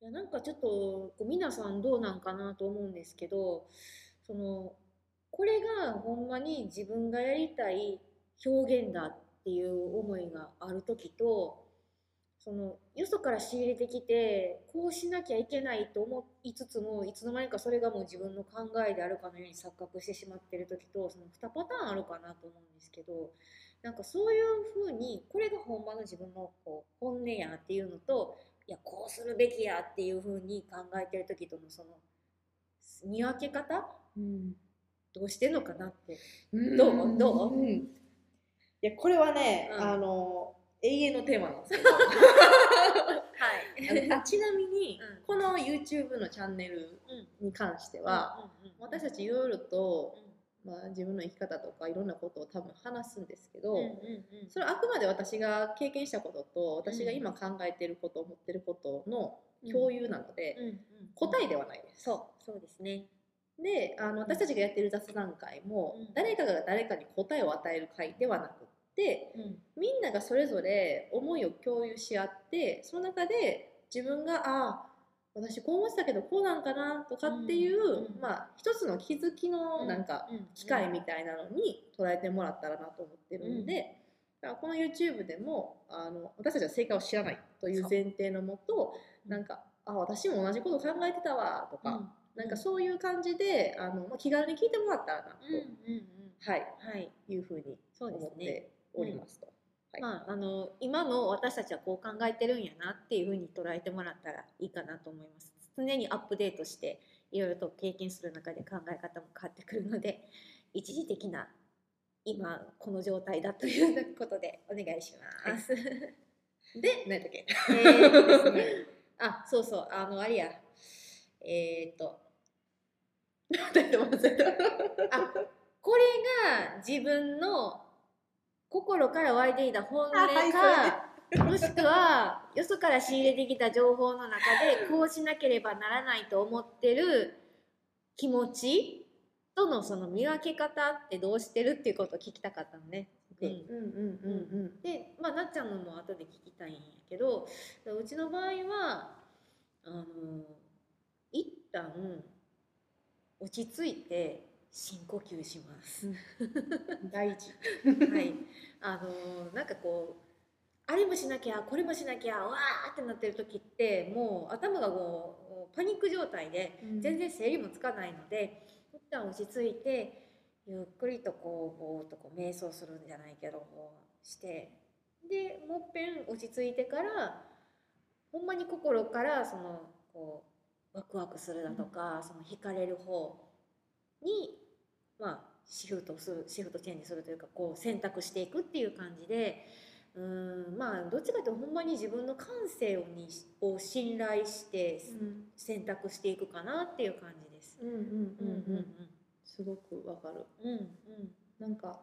いやなんかちょっとこう皆さんどうなんかなと思うんですけどそのこれがほんまに自分がやりたい表現だっていう思いがある時とそのよそから仕入れてきてこうしなきゃいけないと思いつつもいつの間にかそれがもう自分の考えであるかのように錯覚してしまってる時とその2パターンあるかなと思うんですけどなんかそういうふうにこれが本場の自分のこう本音やっていうのとうするべきやっていうふうに考えてる時とのその見分け方、うん、どうしてんのかなって、うん、どう？どう、うん、いやこれはね、うん。あの永遠のテーマなんですけどはい。ちなみに、うん。この YouTube のチャンネルに関しては、私たちいろいろと、まあ、自分の生き方とかいろんなことを多分話すんですけど、うんうんうん。それはあくまで私が経験したことと私が今考えてること思ってることの共有なので、うんうん。答えではないです。そうそうですね。であの私たちがやってる雑談会も、うん。誰かが誰かに答えを与える会ではなくってうん。みんながそれぞれ思いを共有し合ってその中で自分がああ私こう思ってたけどこうなんかなとかっていう、うんうんまあ一つの気づきのなんかうん。機会みたいなのに捉えてもらったらなと思ってるので、だからこの YouTube でもあの私たちは正解を知らないという前提のもとうん。なんかあ私も同じこと考えてたわとか、うん。なんかそういう感じであの、まあ、気軽に聞いてもらったらなと、うんうんうん。はい、はい。いうふうに。思っておりますと。はい。まああの今の私たちはこう考えてるんやなっていうふうに捉えてもらったらいいかなと思います。常にアップデートしていろいろと経験する中で考え方も変わってくるので 一時的な今この状態だということでお願いします。で何やっけ？えーとですね、あ、そうそう、あの、あれや、えー、っと、あ、これが自分の心から湧いていた本音か、あはいもしくは、よそから仕入れてきた情報の中で、こうしなければならないと思ってる気持ちとのその見分け方ってどうしてるっていうことを聞きたかったのね。でうんうんうんうんで、まあ、なっちゃんのも後で聞きたいんやけどうちの場合はあの一旦落ち着いて深呼吸します。うん。大事。はい、あのなんかこうあれもしなきゃこれもしなきゃわーってなってる時ってもう頭がこうパニック状態で全然整理もつかないので一旦落ち着いてゆっくりとこうぼーっとこう瞑想するんじゃないけどしてでもっぺん落ち着いてからほんまに心からそのこうワクワクするだとか、その惹かれる方にまあシフトするシフトチェンジするというかこう選択していくっていう感じでうーんまあどっちかというとほんまに自分の感性をにを信頼して選択していくかなっていう感じです。うんうんうんうん。すごくわかる。うんうん。なんか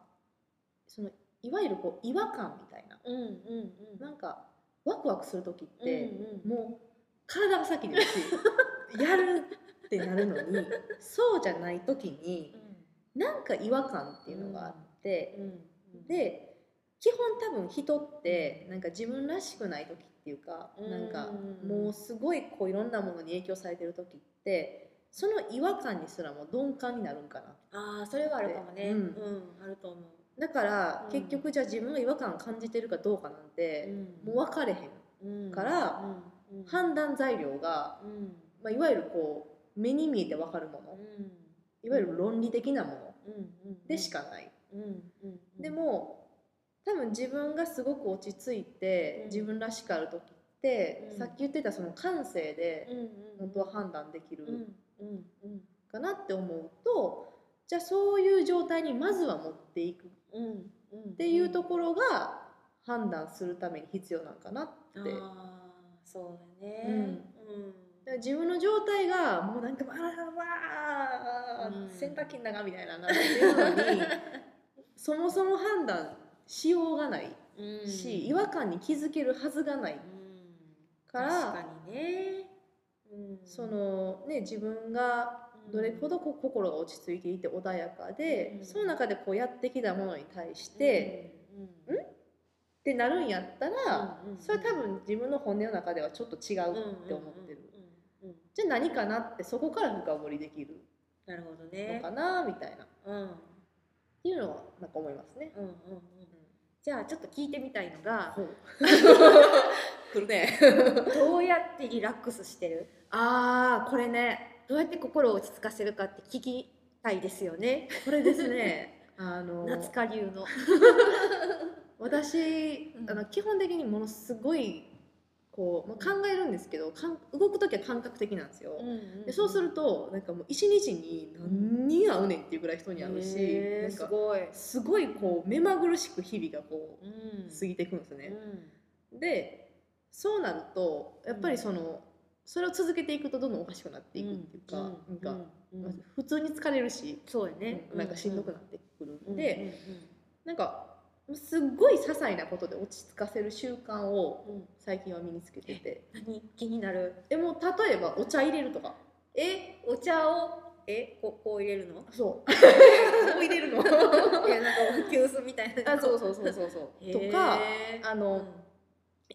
そのいわゆるこう違和感みたいな。うんうんうん。なんかワクワクする時っうんて、うん。もう体が先にいるし やるってなるのにそうじゃない時になんか違和感っていうのがあって、うん。うん。で基本多分人ってなんか自分らしくない時っていうか、うんなん。かもうすごいこういろんなものに影響されてる時ってその違和感にすらも鈍感になるんかなああそれはあるかもね。ううん。ん、あると思う。だから、うん。結局じゃあ自分が違和感感じてるかどうかなんて、もう分かれへんうん。から、うん。うん。判断材料が、うん。まあ、いわゆるこう目に見えて分かるもの、うん。いわゆる論理的なもの。でしかない、でも多分自分がすごく落ち着いて、うん。自分らしくある時って、うん。さっき言ってたその感性で本当は判断できるかなって思うとじゃあそういう状態にまずは持っていく。っていうところが判断するために必要なのかなって。そうだね。うんら自分の状態がもうなんかわーわー、うん洗濯機の中みたいなな ってるのにそもそも判断しようがないうん。し、違和感に気づけるはずがないうん。から確かにね。うん。そのね自分がどれほどこう心が落ち着いていて穏やかで、うん。その中でこうやってきたものに対して、うん。うん。ってなるんやったら、うんうんうん。それは多分自分の本音の中ではちょっと違うって思ってる。うんうんうん私何かなってそこから深掘りできるなるほどのねかなみたいな。っうん。うんていうのはなんか思いますね。うんうんじゃあちょっと聞いてみたいのが 来るね。どうやってリラックスしてる？あーこれね。どうやって心を落ち着かせるかって聞きたいですよね。これですね。あの夏香流の。私うん。あの基本的にものすごいこう、まあ、考えるんですけどかん動く時は感覚的なんですよ。でそうするとなんかもう一日に何人会うねんっていうぐらい人に会うし、なんかすごい、すごいこう目まぐるしく日々がこう過ぎていくんですね。うでそうなるとやっぱりその、それを続けていくとどんどんおかしくなっていくっていうか、んなんか、普通に疲れるし、そうやね、なんかしんどくなってくるうんんで、なんかすっごい些細なことで落ち着かせる習慣をうん。うんうん最近は身につけてて。何？気になる？でも例えばお茶入れるとか。えお茶を？えここう入れるの？そう。こう入れるの。いやなんか急須みたいな。あそうそうそうそうそう。とかあの、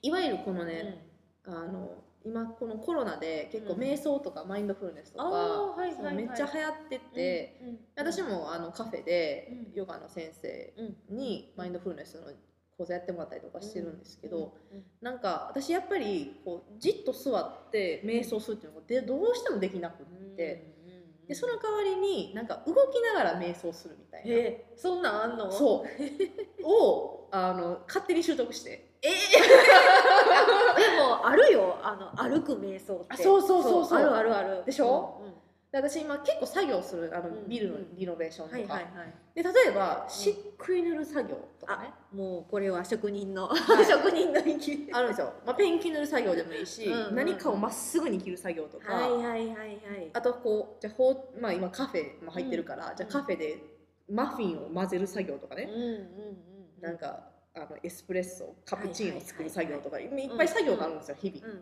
いわゆるこのうん。ね、あの今このコロナで結構うん。瞑想とかマインドフルネスとか、うはいはいめっちゃ流行ってて、うんうん私もあのカフェでうん。ヨガの先生うんにマインドフルネスの講座やってもらったりとかしてるんですけど、うんうんなんか私やっぱりこうじっと座って瞑想するっていうのがでどうしてもできなくって、でその代わりになんか動きながら瞑想するみたいな、えそんなんあんの？そう。をあの勝手に習得して。えでもあるよ。あの歩く瞑想って。あそうそうそう。そうあるあるある。でしょ？うんうんで私今結構作業するあのうんビルのリノベーションとか、はいはいはい。で例えば漆喰塗る作業とかね、もうこれは職人の、はい。職人の域あるんですよ、まあ、ペンキ塗る作業でもいいし、うんうんうん。何かをまっすぐに切る作業とか、はいはいはいはい。あとこうじゃあほう、まあ、今カフェも入ってるから、じゃあカフェでマフィンを混ぜる作業とかね、うんうんうん。なんかあのエスプレッソカプチーノ作る作業とか、いいっぱい作業があるんですよ、日々、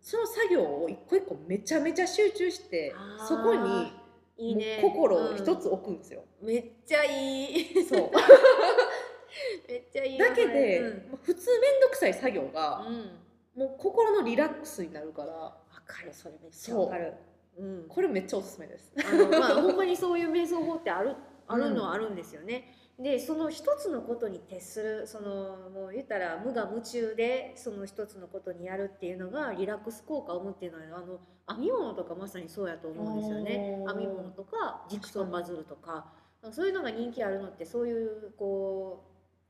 その作業を一個一個めちゃめちゃ集中してそこにいいね。もう心を一つ置くんですよ、うん。めっちゃいい。そう。めっちゃいい。だけで、うん。まあ普通面倒くさい作業が、うん。もう心のリラックスになるからわかる。それめっちゃわかる。うん。これめっちゃおすすめです。あのまあほんまにそういう瞑想法ってあるあるのはあるんですよね。でその一つのことに徹するそのもう言ったら無我夢中でその一つのことにやるっていうのがリラックス効果を生むっていうのはあの編み物とかまさにそうやと思うんですよね。編み物とかジグソーパズルとか。そういうのが人気あるのってそういうこ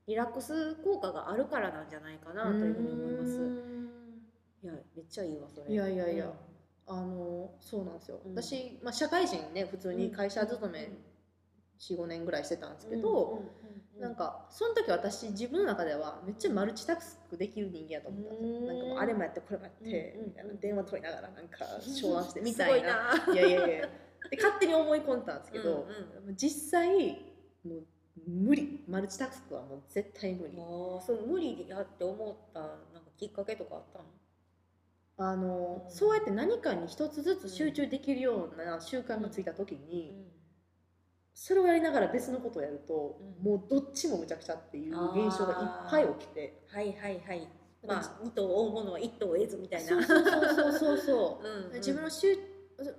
うリラックス効果があるからなんじゃないかなというふうに思います。いやめっちゃいいわそれ。いやいやいや。うん。あのそうなんですよ、うん。私、まあ、社会人ね普通に会社勤め45年ぐらいしてたんですけど、なんかその時私自分の中ではめっちゃマルチタスクできる人間やと思ったんですよ、うん。なんかもうあれもやってこれもやって、うんみたいな電話取りながらなんか商談して みたいな。な。いやいやいや。で勝手に思い込んでたんですけど、うん実際もう無理。マルチタスクはもう絶対無理。もうその無理やって思ったなんかきっかけとかあったの？あの、うん。そうやって何かに一つずつ集中できるような習慣がついた時に、それをやりながら別のことをやると、うん。もうどっちもむちゃくちゃっていう現象がいっぱい起きて。はいはいはい。まあ二頭を追うものは一頭を得ずみたいな。そうそうそうそう 自分の集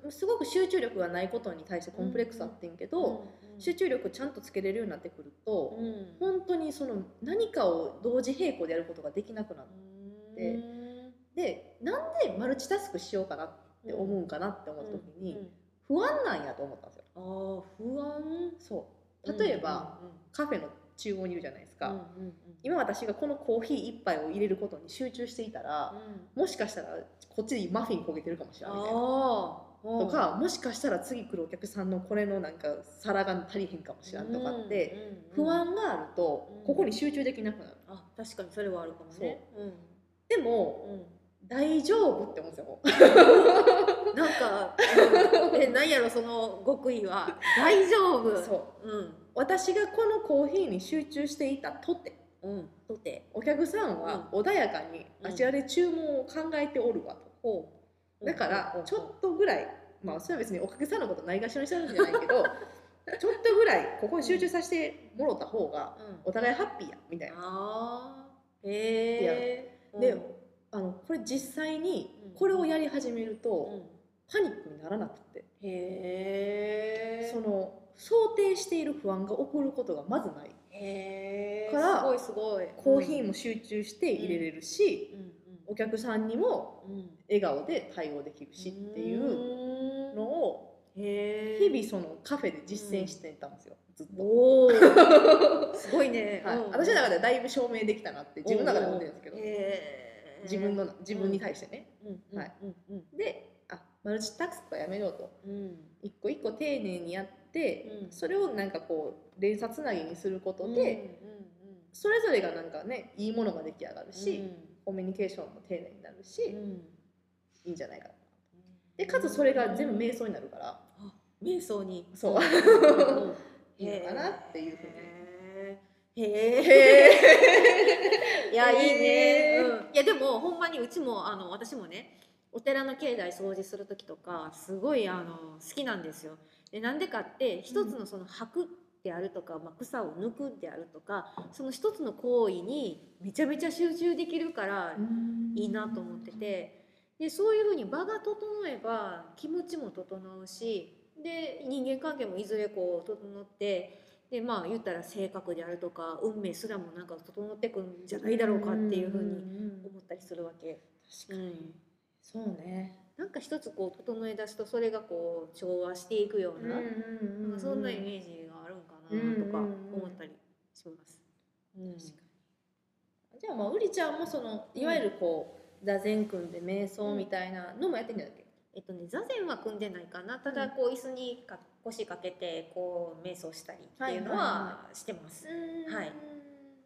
すごく集中力がないことに対してコンプレックスあってんけど、集中力ちゃんとつけれるようになってくると、うん。本当にその何かを同時並行でやることができなくなっでてなんでマルチタスクしようかなって思うんかなって思った時に、不安なんやと思ったんですよ。ああ不安？そう例えば、カフェの厨房にいるじゃないですか、うんうんうん今私がこのコーヒー一杯を入れることに集中していたら、うんもしかしたらこっちでマフィン焦げてるかもしれないみたいな。とかもしかしたら次来るお客さんのこれのなんか皿が足りへんかもしれんとかって、不安があるとうんここに集中できなくなる。あ確かにそれはあるかもね。うんでもうん大丈夫って思うんですよ。なんか、う んえ、なんやろその極意は。大丈夫。そううん。私がこのコーヒーに集中していたとてうん。とて。お客さんは穏やかにうんあちらで注文を考えておるわと。ほう。だからちょっっとぐらいまあそれは別にお客さんのことないがしろにしてるんじゃないけど ちょっとぐらいここに集中させてもろた方が。お互いハッピーやみたいな。ああ。へえ。でうんあのこれ実際にうんこれをやり始めると、うんパニックにならなくて。へえその想定している不安が起こることがまずない。からすごいすごい。コーヒーも集中して入れれるし、うんお客さんにもうん。うん笑顔で対応できるしっていうのを日々そのカフェで実践してたんですよ、ずっと。おお すごいね、はい。うん。私の中ではだいぶ証明できたなって自分の中で思ってるんですけど。自分の自分に対してね、うんはいうんうん。であマルチタスクはやめようと。うん。一個一個丁寧にやって、うん。それをなんかこう連鎖つなぎにすることうんで、それぞれがなんかねいいものが出来上がるし、うん。コミュニケーションも丁寧になるし、いいんじゃないかなでかつそれが全部瞑想になるから。あ瞑想に。そう。うん。いいのかなっていうふうに。へえへえ いやいいね、うん、いやでもほんまにうちもあの私もねお寺の境内掃除する時とかすごいあの好きなんですよ。でなんでかって一つのその吐くであるとか、まあ、草を抜くであるとかその一つの行為にめちゃめちゃ集中できるからいいなと思ってて。でそういうふうに場が整えば気持ちも整うしで人間関係もいずれこう整ってでまあ言ったら性格であるとか運命すらもなんか整ってくんじゃないだろうかっていうふうに思ったりするわけ。確かに、そうね。なんか一つこう整え出すとそれがこう調和していくような,、なんかそんなイメージがあるんかなとか思ったりします。うん。じゃあまあうりちゃんもそのいわゆるこう座禅組んで瞑想みたいなのもやってんじゃないっけ、えっとね、座禅は組んでないかな。ただこう椅子にか腰掛けてこう瞑想したりっていうのはいはいはしてます。はいい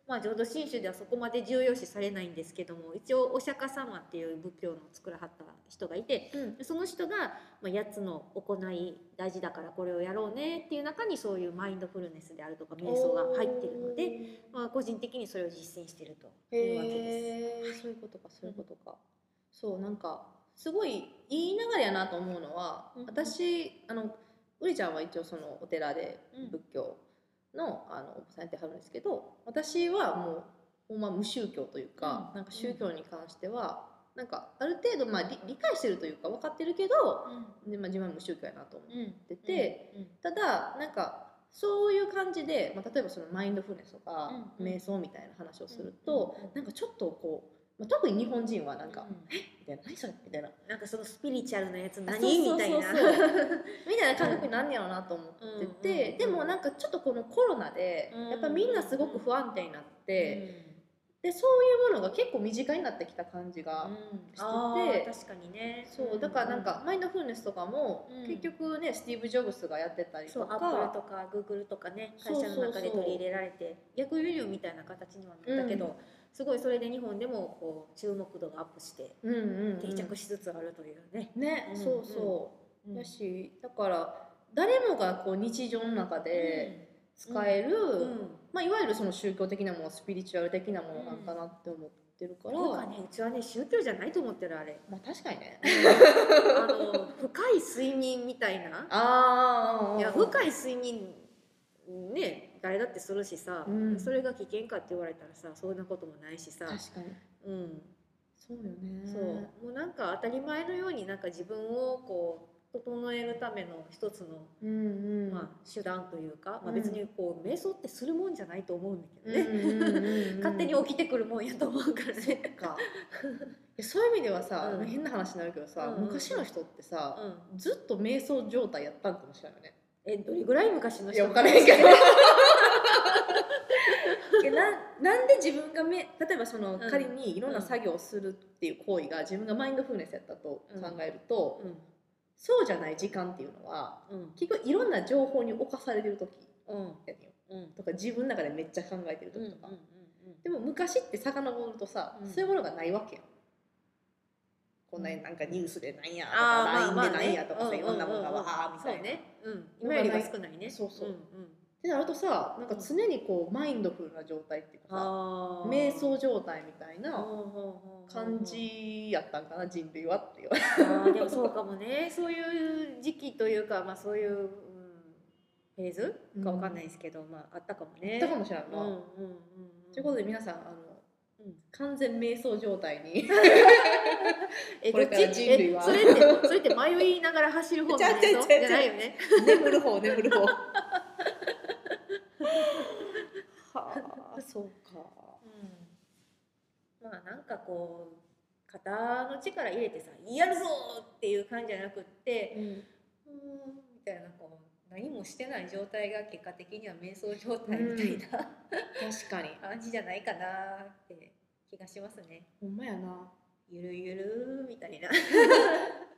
まあ浄土真宗ではそこまで重要視されないんですけども一応お釈迦様っていう仏教の作らはった人がいてうん。その人がまあ8つの行い大事だからこれをやろうねっていう中にそういうマインドフルネスであるとか瞑想が入ってるので、まあ、個人的にそれを実践してるというわけです。そういうことかそういうことか、そうなんかすごいいい流れやなと思うのは、うん。私あのうりちゃんは一応そのお寺でうん。仏教の,、あのお坊さんやってはるんですけど私はもうほんま無宗教というか、うん。なんか宗教に関してはなんかある程度まあ理理解してるというか分かってるけどで、まあ、自分は無宗教やなと思うんってて、うん。ただなんかそういう感じで、まあ、例えばそのマインドフルネスとか、うん。瞑想みたいな話をすると、うなんかちょっとこう、まあ、特に日本人はなんかうん「え？みたいな「何それ?」みたいな。なんかそのスピリチュアルなやつあ何みたいな。みたいな感覚になんねやろうなと思ってて、うんうんうんでもなんかちょっっとこのコロナでうん。やっぱみんなすごく不安定になって、うん。でそういうものが結構身近になってきた感じが、うん。てあー確かにね。そうだからなんかマインドフルネスとかも、うん。結局ねスティーブ・ジョブスがやってたりとそうアップルかとかグーグルとかね会社の中で取り入れられて逆輸入みたいな形にはなったけど、うんすごいそれで日本でもこう注目度がアップしてうんうんうん。定着しつつあるというね。ね、うんそうそう、うん。だしだから誰もがこう日常の中で使える、うん。まあ、いわゆるその宗教的なものスピリチュアル的なものなんかなって思ってるから、なんかねうちはね宗教じゃないと思ってるあれ。まあ確かにね。あの深い睡眠みたいな。ああいや深い睡眠ね誰だってするしさ、うん。それが危険かって言われたらさそんなこともないしさ、確かに。うん、そうよね。そう。もうなんか当たり前のようになんか自分をこう整えるための一つの、うんうん。まあ、手段というか、まあ、うん。別にこう瞑想ってするもんじゃないと思うんだけどね、勝手に起きてくるもんやと思うからね。か。そういう意味ではさ、うん。変な話になるけどさ、うん。昔の人ってさ、うん、ずっと瞑想状態やったんかもしれないよねえどれぐらい昔の人？いや分からへんけど。ななんで自分がめ例えばその、ん。仮にいろんな作業をするっていう行為が自分がマインドフルネスやったと考えると、うん。そうじゃない時間っていうのはうん。結局いろんな情報に侵されてる時うん。やねうん。とか自分の中でめっちゃ考えてるうん時とか、でも昔って遡るとさ、うん。そういうものがないわけやんこんななんかニュースでなんやとか LINE でなんやとかさ、いろんなものがわーみたいな。そうね、うん、今よりは少ないね。そうそう。ってなるとさなんか常にこうマインドフルな状態っていうかさ瞑想状態みたいな感じやったんかな人類はっていう。でもそうかもね。そういう時期というか、まあ、そういう、うん、フェーズかわかんないですけど、まあ、あったかもね。だかもしれないな。うんうんうんうん。ということで皆さんあの完全瞑想状態に。えこれから人類は。えそれってそれって迷いながら走る方瞑想じゃないよね。眠る方眠る方。はあ。そうか。うん、まあなんかこう肩の力入れてさ「やるぞ!」っていう感じじゃなくってうん「うーん」みたいなこう何もしてない状態が結果的には瞑想状態みたいな、確かに。感じじゃないかなって気がしますね。ほんまやなゆるゆるみたいな。